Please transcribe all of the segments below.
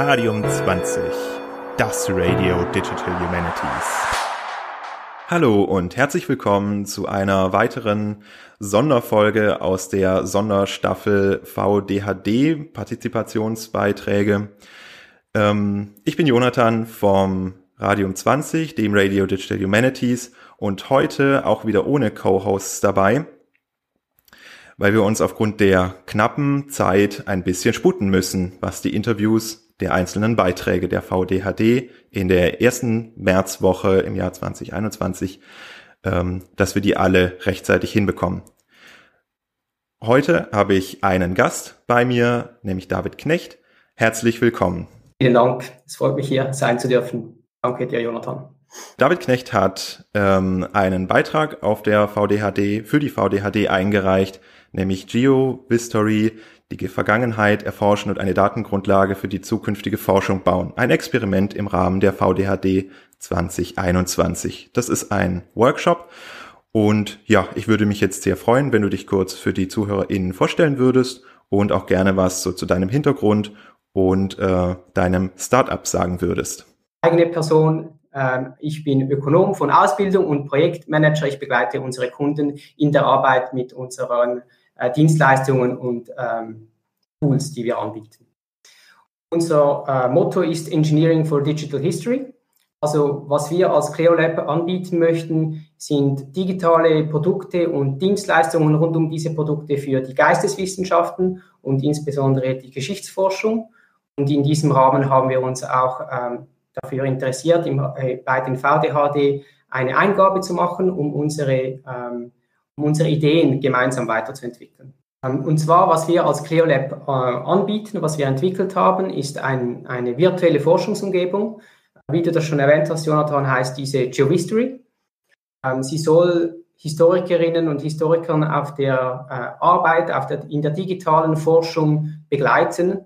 Radium 20, das Radio Digital Humanities. Hallo und herzlich willkommen zu einer weiteren Sonderfolge aus der Sonderstaffel VDHD Partizipationsbeiträge. Ähm, ich bin Jonathan vom Radium 20, dem Radio Digital Humanities und heute auch wieder ohne Co-Hosts dabei weil wir uns aufgrund der knappen Zeit ein bisschen sputen müssen, was die Interviews der einzelnen Beiträge der VDHD in der ersten Märzwoche im Jahr 2021, ähm, dass wir die alle rechtzeitig hinbekommen. Heute habe ich einen Gast bei mir, nämlich David Knecht. Herzlich willkommen. Vielen Dank. Es freut mich hier sein zu dürfen. Danke dir, Jonathan. David Knecht hat ähm, einen Beitrag auf der VDHD für die VDHD eingereicht, nämlich GeoVistory, die Vergangenheit erforschen und eine Datengrundlage für die zukünftige Forschung bauen. Ein Experiment im Rahmen der VDHD 2021. Das ist ein Workshop und ja, ich würde mich jetzt sehr freuen, wenn du dich kurz für die ZuhörerInnen vorstellen würdest und auch gerne was so zu deinem Hintergrund und äh, deinem Startup sagen würdest. Eigene Person, ähm, ich bin Ökonom von Ausbildung und Projektmanager. Ich begleite unsere Kunden in der Arbeit mit unseren Dienstleistungen und ähm, Tools, die wir anbieten. Unser äh, Motto ist Engineering for Digital History. Also was wir als CleoLab anbieten möchten, sind digitale Produkte und Dienstleistungen rund um diese Produkte für die Geisteswissenschaften und insbesondere die Geschichtsforschung. Und in diesem Rahmen haben wir uns auch ähm, dafür interessiert, im, äh, bei den VDHD eine Eingabe zu machen, um unsere ähm, um unsere Ideen gemeinsam weiterzuentwickeln. Ähm, und zwar, was wir als CleoLab äh, anbieten, was wir entwickelt haben, ist ein, eine virtuelle Forschungsumgebung. Wie du das schon erwähnt hast, Jonathan, heißt diese GeoHistory. Ähm, sie soll Historikerinnen und Historikern auf der äh, Arbeit, auf der, in der digitalen Forschung begleiten.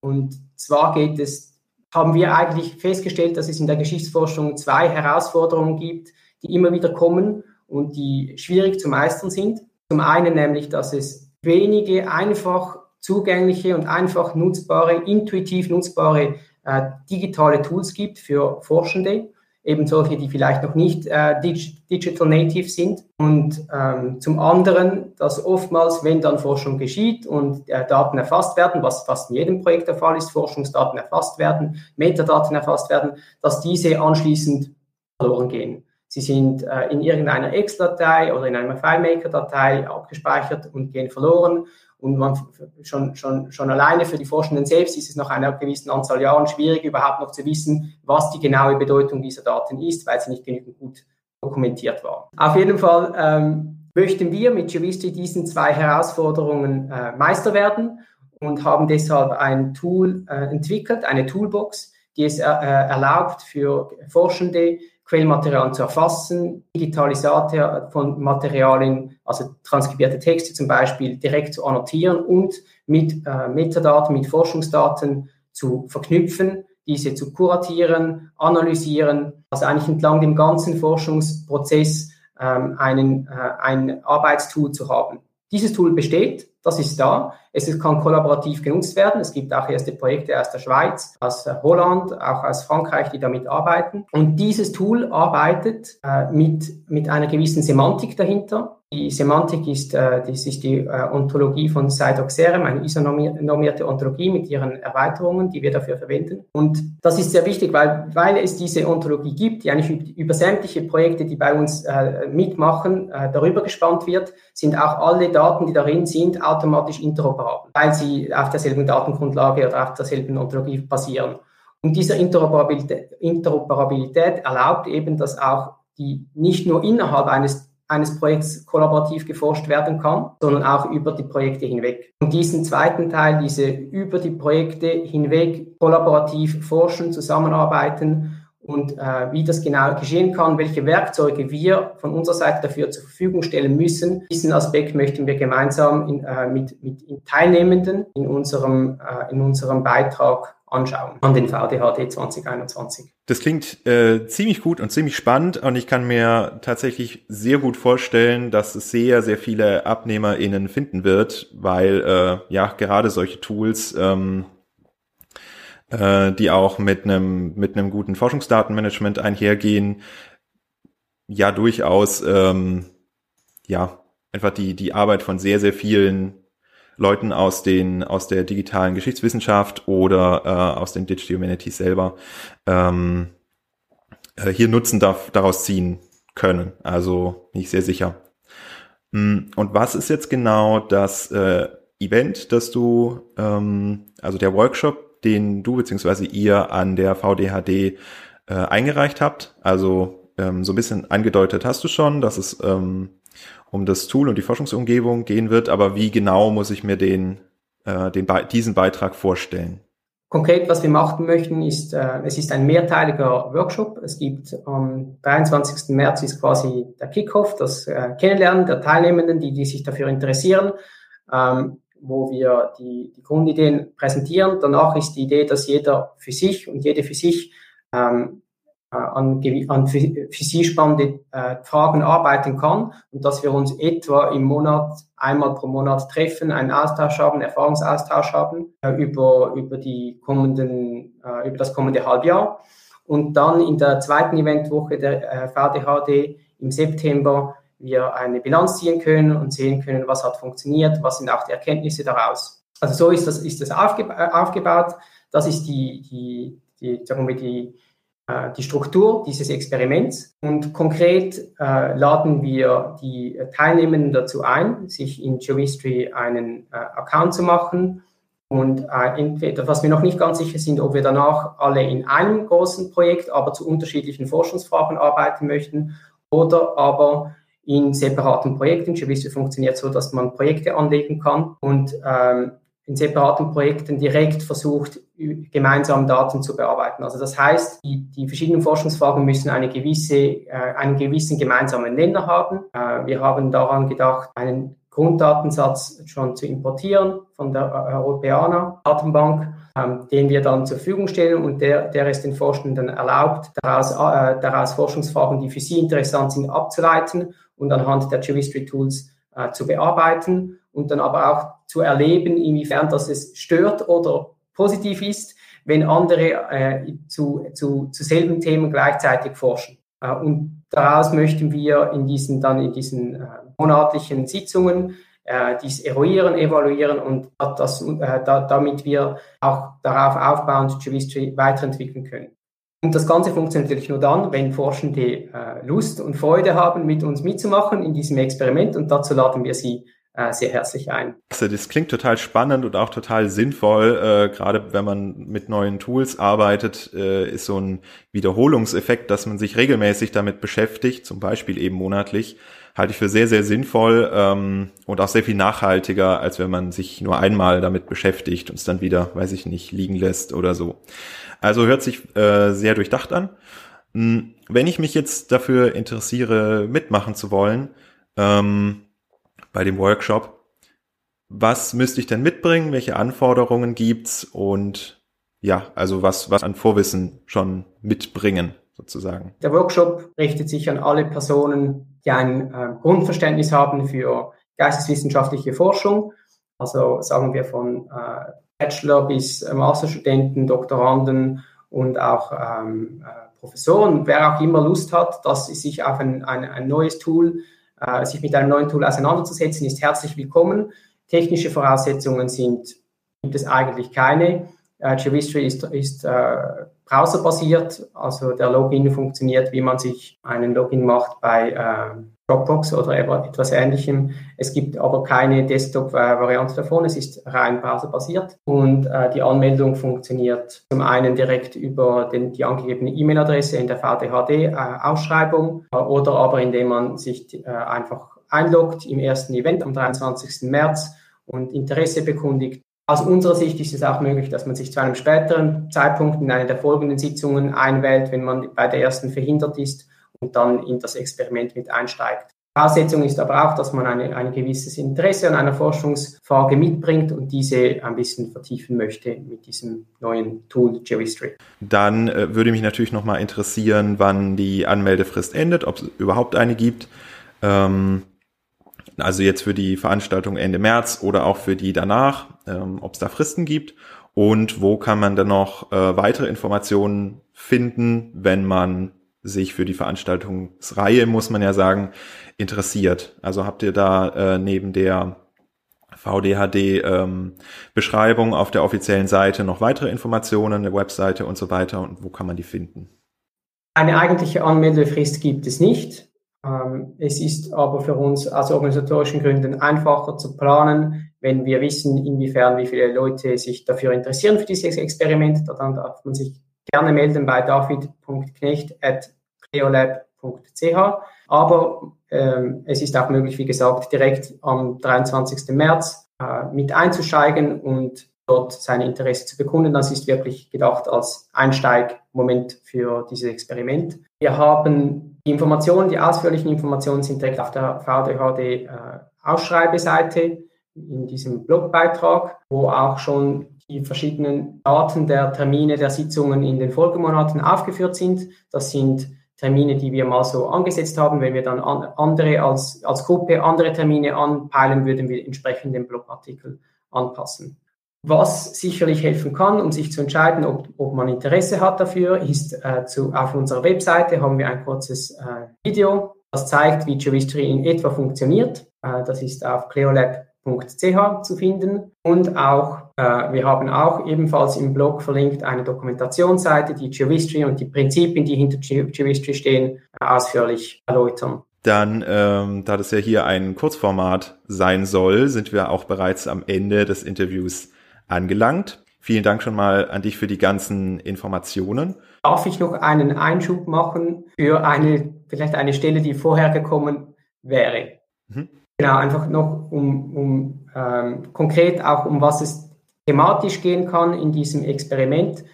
Und zwar geht es, haben wir eigentlich festgestellt, dass es in der Geschichtsforschung zwei Herausforderungen gibt, die immer wieder kommen und die schwierig zu meistern sind. Zum einen nämlich, dass es wenige einfach zugängliche und einfach nutzbare, intuitiv nutzbare äh, digitale Tools gibt für Forschende, eben solche, die vielleicht noch nicht äh, dig digital native sind. Und ähm, zum anderen, dass oftmals, wenn dann Forschung geschieht und äh, Daten erfasst werden, was fast in jedem Projekt der Fall ist, Forschungsdaten erfasst werden, Metadaten erfasst werden, dass diese anschließend verloren gehen. Sie sind äh, in irgendeiner Excel-Datei oder in einer FileMaker-Datei abgespeichert und gehen verloren. Und man schon, schon, schon alleine für die Forschenden selbst ist es nach einer gewissen Anzahl Jahren schwierig, überhaupt noch zu wissen, was die genaue Bedeutung dieser Daten ist, weil sie nicht genügend gut dokumentiert war. Auf jeden Fall ähm, möchten wir mit Geovisti diesen zwei Herausforderungen äh, Meister werden und haben deshalb ein Tool äh, entwickelt, eine Toolbox, die es äh, erlaubt für Forschende, Quellmaterialien zu erfassen, Digitalisator von Materialien, also transkribierte Texte zum Beispiel, direkt zu annotieren und mit äh, Metadaten, mit Forschungsdaten zu verknüpfen, diese zu kuratieren, analysieren, also eigentlich entlang dem ganzen Forschungsprozess ähm, einen, äh, ein Arbeitstool zu haben. Dieses Tool besteht, das ist da. Es kann kollaborativ genutzt werden. Es gibt auch erste Projekte aus der Schweiz, aus Holland, auch aus Frankreich, die damit arbeiten. Und dieses Tool arbeitet äh, mit, mit einer gewissen Semantik dahinter. Die Semantik ist, äh, das ist die äh, Ontologie von Cytoxerem, eine isonormierte Ontologie mit ihren Erweiterungen, die wir dafür verwenden. Und das ist sehr wichtig, weil, weil es diese Ontologie gibt, die eigentlich über sämtliche Projekte, die bei uns äh, mitmachen, äh, darüber gespannt wird, sind auch alle Daten, die darin sind, automatisch interoperabel, weil sie auf derselben Datengrundlage oder auf derselben Ontologie basieren. Und diese Interoperabilität, Interoperabilität erlaubt eben, dass auch die nicht nur innerhalb eines eines Projekts kollaborativ geforscht werden kann, sondern auch über die Projekte hinweg. Und diesen zweiten Teil, diese über die Projekte hinweg kollaborativ forschen, zusammenarbeiten und äh, wie das genau geschehen kann, welche Werkzeuge wir von unserer Seite dafür zur Verfügung stellen müssen. Diesen Aspekt möchten wir gemeinsam in, äh, mit, mit Teilnehmenden in unserem, äh, in unserem Beitrag anschauen an den VDHD 2021. Das klingt äh, ziemlich gut und ziemlich spannend und ich kann mir tatsächlich sehr gut vorstellen, dass es sehr, sehr viele AbnehmerInnen finden wird, weil äh, ja gerade solche Tools ähm, äh, die auch mit einem mit einem guten Forschungsdatenmanagement einhergehen, ja durchaus ähm, ja einfach die die Arbeit von sehr sehr vielen Leuten aus den aus der digitalen Geschichtswissenschaft oder äh, aus den Digital Humanities selber ähm, äh, hier Nutzen darf, daraus ziehen können. Also bin ich sehr sicher. Mm, und was ist jetzt genau das äh, Event, das du, ähm, also der Workshop, den du beziehungsweise ihr an der VDHD äh, eingereicht habt? Also ähm, so ein bisschen angedeutet hast du schon, dass es ähm, um das Tool und die Forschungsumgebung gehen wird, aber wie genau muss ich mir den, äh, den Be diesen Beitrag vorstellen? Konkret, was wir machen möchten, ist, äh, es ist ein mehrteiliger Workshop. Es gibt am 23. März ist quasi der Kickoff, das äh, Kennenlernen der Teilnehmenden, die, die sich dafür interessieren, ähm, wo wir die, die Grundideen präsentieren. Danach ist die Idee, dass jeder für sich und jede für sich ähm, äh, an, an für, für sie spannende äh, Fragen arbeiten kann und dass wir uns etwa im Monat, einmal pro Monat treffen, einen Austausch haben, Erfahrungsaustausch haben äh, über, über, die kommenden, äh, über das kommende Halbjahr. Und dann in der zweiten Eventwoche der äh, VDHD im September wir eine Bilanz ziehen können und sehen können, was hat funktioniert, was sind auch die Erkenntnisse daraus. Also so ist das, ist das aufge, äh, aufgebaut. Das ist die, die, die, sagen wir, die, äh, die Struktur dieses Experiments. Und konkret äh, laden wir die Teilnehmenden dazu ein, sich in Geohistory einen äh, Account zu machen. Und äh, entweder, was wir noch nicht ganz sicher sind, ob wir danach alle in einem großen Projekt, aber zu unterschiedlichen Forschungsfragen arbeiten möchten oder aber in separaten Projekten. Geohistory funktioniert so, dass man Projekte anlegen kann. Und ähm, in separaten Projekten direkt versucht, gemeinsam Daten zu bearbeiten. Also das heißt, die, die verschiedenen Forschungsfragen müssen eine gewisse, äh, einen gewissen gemeinsamen Nenner haben. Äh, wir haben daran gedacht, einen Grunddatensatz schon zu importieren von der Europäer Datenbank, ähm, den wir dann zur Verfügung stellen und der, der es den Forschenden erlaubt, daraus, äh, daraus Forschungsfragen, die für sie interessant sind, abzuleiten und anhand der Geohistory Tools äh, zu bearbeiten und dann aber auch zu erleben, inwiefern das es stört oder positiv ist, wenn andere äh, zu, zu, zu selben Themen gleichzeitig forschen. Äh, und daraus möchten wir in diesen, dann in diesen äh, monatlichen Sitzungen äh, dies eruieren, evaluieren und das, äh, da, damit wir auch darauf aufbauend Geohistory weiterentwickeln können. Und das Ganze funktioniert natürlich nur dann, wenn Forschende äh, Lust und Freude haben, mit uns mitzumachen in diesem Experiment und dazu laden wir sie sehr herzlich ein. Das klingt total spannend und auch total sinnvoll. Äh, gerade wenn man mit neuen Tools arbeitet, äh, ist so ein Wiederholungseffekt, dass man sich regelmäßig damit beschäftigt, zum Beispiel eben monatlich, halte ich für sehr, sehr sinnvoll ähm, und auch sehr viel nachhaltiger, als wenn man sich nur einmal damit beschäftigt und es dann wieder, weiß ich nicht, liegen lässt oder so. Also hört sich äh, sehr durchdacht an. Hm, wenn ich mich jetzt dafür interessiere, mitmachen zu wollen, ähm, bei dem Workshop. Was müsste ich denn mitbringen? Welche Anforderungen gibt's? Und ja, also was, was an Vorwissen schon mitbringen, sozusagen. Der Workshop richtet sich an alle Personen, die ein äh, Grundverständnis haben für geisteswissenschaftliche Forschung. Also sagen wir von äh, Bachelor bis Masterstudenten, Doktoranden und auch ähm, äh, Professoren. Wer auch immer Lust hat, dass sie sich auf ein, ein, ein neues Tool äh, sich mit einem neuen Tool auseinanderzusetzen, ist herzlich willkommen. Technische Voraussetzungen sind, gibt es eigentlich keine. Äh, Geohistory ist, ist äh, browserbasiert, also der Login funktioniert, wie man sich einen Login macht bei äh, Dropbox oder etwas ähnlichem. Es gibt aber keine Desktop-Variante davon. Es ist rein browserbasiert und äh, die Anmeldung funktioniert zum einen direkt über den, die angegebene E-Mail-Adresse in der VDHD-Ausschreibung äh, oder aber indem man sich äh, einfach einloggt im ersten Event am 23. März und Interesse bekundigt. Aus unserer Sicht ist es auch möglich, dass man sich zu einem späteren Zeitpunkt in eine der folgenden Sitzungen einwählt, wenn man bei der ersten verhindert ist und dann in das Experiment mit einsteigt. Voraussetzung ist aber auch, dass man eine, ein gewisses Interesse an einer Forschungsfrage mitbringt und diese ein bisschen vertiefen möchte mit diesem neuen Tool GeoHistory. Dann äh, würde mich natürlich nochmal interessieren, wann die Anmeldefrist endet, ob es überhaupt eine gibt. Ähm, also jetzt für die Veranstaltung Ende März oder auch für die danach, ähm, ob es da Fristen gibt und wo kann man dann noch äh, weitere Informationen finden, wenn man sich für die Veranstaltungsreihe, muss man ja sagen, interessiert. Also habt ihr da äh, neben der VDHD-Beschreibung ähm, auf der offiziellen Seite noch weitere Informationen, eine Webseite und so weiter und wo kann man die finden? Eine eigentliche Anmeldefrist gibt es nicht. Ähm, es ist aber für uns aus organisatorischen Gründen einfacher zu planen, wenn wir wissen, inwiefern wie viele Leute sich dafür interessieren für dieses Experiment. Dann darf man sich gerne melden bei david.knecht.cleolab.ch. Aber ähm, es ist auch möglich, wie gesagt, direkt am 23. März äh, mit einzusteigen und dort sein Interesse zu bekunden. Das ist wirklich gedacht als Einsteigmoment für dieses Experiment. Wir haben die Informationen, die ausführlichen Informationen sind direkt auf der VDHD äh, Ausschreibeseite in diesem Blogbeitrag, wo auch schon die verschiedenen Daten der Termine der Sitzungen in den Folgemonaten aufgeführt sind. Das sind Termine, die wir mal so angesetzt haben. Wenn wir dann andere als, als Gruppe andere Termine anpeilen, würden wir entsprechend den Blogartikel anpassen. Was sicherlich helfen kann, um sich zu entscheiden, ob, ob man Interesse hat dafür, ist äh, zu, auf unserer Webseite haben wir ein kurzes äh, Video, das zeigt, wie Geohistory in etwa funktioniert. Äh, das ist auf cleolab.ch zu finden. Und auch, äh, wir haben auch ebenfalls im Blog verlinkt eine Dokumentationsseite, die Geohistory und die Prinzipien, die hinter Geohistory stehen, äh, ausführlich erläutern. Dann, ähm, da das ja hier ein Kurzformat sein soll, sind wir auch bereits am Ende des Interviews angelangt. Vielen Dank schon mal an dich für die ganzen Informationen. Darf ich noch einen Einschub machen für eine, vielleicht eine Stelle, die vorher gekommen wäre? Mhm. Genau, einfach noch um, um ähm, konkret auch um was es thematisch gehen kann in diesem Experiment. Äh,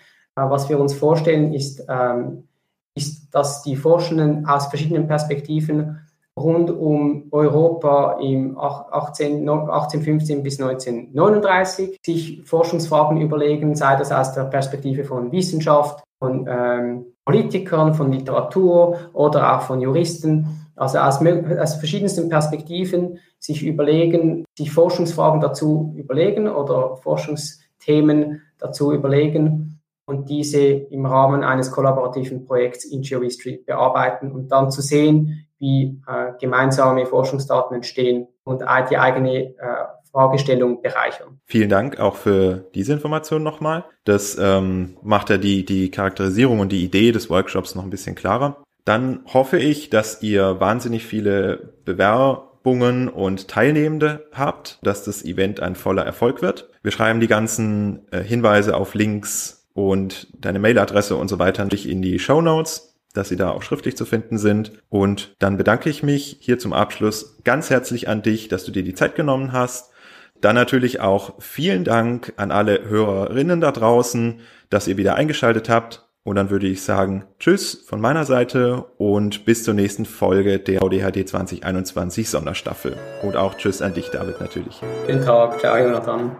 was wir uns vorstellen, ist, ähm, ist, dass die Forschenden aus verschiedenen Perspektiven rund um Europa im 18, 1815 bis 1939 sich Forschungsfragen überlegen, sei das aus der Perspektive von Wissenschaft, von ähm, Politikern, von Literatur oder auch von Juristen, also aus, aus verschiedensten Perspektiven sich überlegen, sich Forschungsfragen dazu überlegen oder Forschungsthemen dazu überlegen und diese im Rahmen eines kollaborativen Projekts in GeoHistory bearbeiten und dann zu sehen, wie äh, gemeinsame Forschungsdaten entstehen und die eigene äh, Fragestellung bereichern. Vielen Dank auch für diese Information nochmal. Das ähm, macht ja die, die Charakterisierung und die Idee des Workshops noch ein bisschen klarer. Dann hoffe ich, dass ihr wahnsinnig viele Bewerbungen und Teilnehmende habt, dass das Event ein voller Erfolg wird. Wir schreiben die ganzen äh, Hinweise auf Links und deine Mailadresse und so weiter in die Show Notes dass sie da auch schriftlich zu finden sind. Und dann bedanke ich mich hier zum Abschluss ganz herzlich an dich, dass du dir die Zeit genommen hast. Dann natürlich auch vielen Dank an alle Hörerinnen da draußen, dass ihr wieder eingeschaltet habt. Und dann würde ich sagen, tschüss von meiner Seite und bis zur nächsten Folge der ODHD 2021 Sonderstaffel. Und auch tschüss an dich, David, natürlich. Guten Tag, ciao, Jonathan.